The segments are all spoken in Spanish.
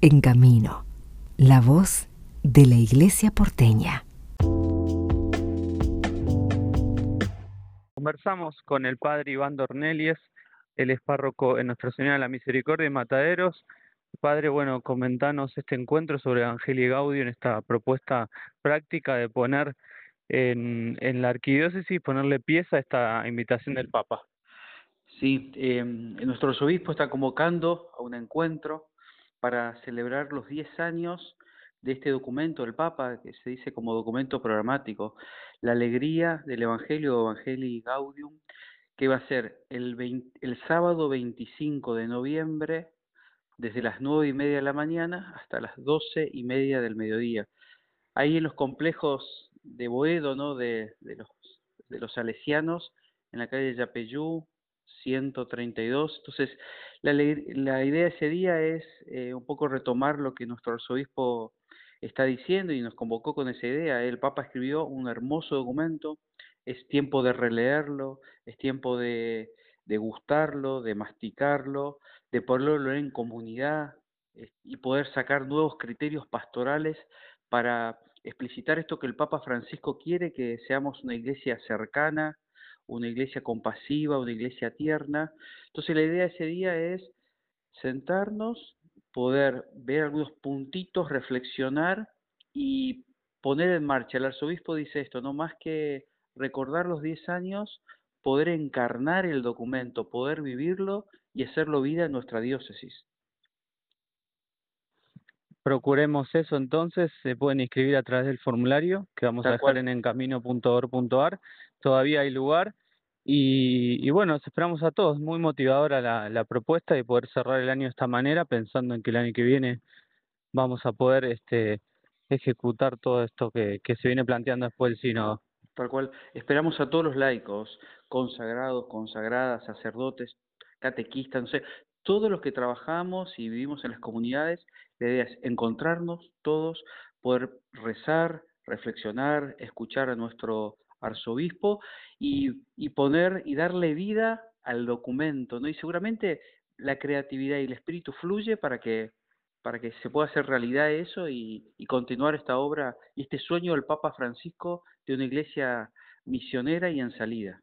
En Camino, la voz de la Iglesia porteña. Conversamos con el padre Iván Dornelies, el es párroco en Nuestra Señora de la Misericordia de Mataderos. Padre, bueno, comentanos este encuentro sobre Evangelio y Gaudio en esta propuesta práctica de poner en, en la arquidiócesis, ponerle pieza a esta invitación del Papa. Sí, eh, nuestro arzobispo está convocando a un encuentro para celebrar los 10 años de este documento del Papa, que se dice como documento programático, la alegría del Evangelio, Evangelii Gaudium, que va a ser el, sábado 25 de noviembre, desde las 9 y media de la mañana hasta las 12 y media del mediodía. Ahí en los complejos de Boedo, ¿no? de, de, los, de los salesianos, en la calle Yapeyú, 132. Entonces, la, la idea ese día es eh, un poco retomar lo que nuestro arzobispo está diciendo y nos convocó con esa idea. El Papa escribió un hermoso documento, es tiempo de releerlo, es tiempo de, de gustarlo, de masticarlo, de ponerlo en comunidad y poder sacar nuevos criterios pastorales para explicitar esto que el Papa Francisco quiere, que seamos una iglesia cercana, una iglesia compasiva, una iglesia tierna. Entonces la idea de ese día es sentarnos, poder ver algunos puntitos, reflexionar y poner en marcha. El arzobispo dice esto, no más que recordar los 10 años, poder encarnar el documento, poder vivirlo y hacerlo vida en nuestra diócesis. Procuremos eso entonces, se pueden inscribir a través del formulario que vamos a dejar en encamino.org.ar todavía hay lugar. Y, y, bueno, esperamos a todos, muy motivadora la, la propuesta de poder cerrar el año de esta manera, pensando en que el año que viene vamos a poder este, ejecutar todo esto que, que se viene planteando después del sínodo. Tal cual, esperamos a todos los laicos, consagrados, consagradas, sacerdotes, catequistas, no sé, todos los que trabajamos y vivimos en las comunidades, la idea es encontrarnos todos, poder rezar, reflexionar, escuchar a nuestro arzobispo y, poner y darle vida al documento, ¿no? Y seguramente la creatividad y el espíritu fluye para que para que se pueda hacer realidad eso y, y continuar esta obra y este sueño del Papa Francisco de una iglesia misionera y en salida.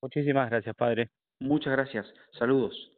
Muchísimas gracias, Padre. Muchas gracias. Saludos.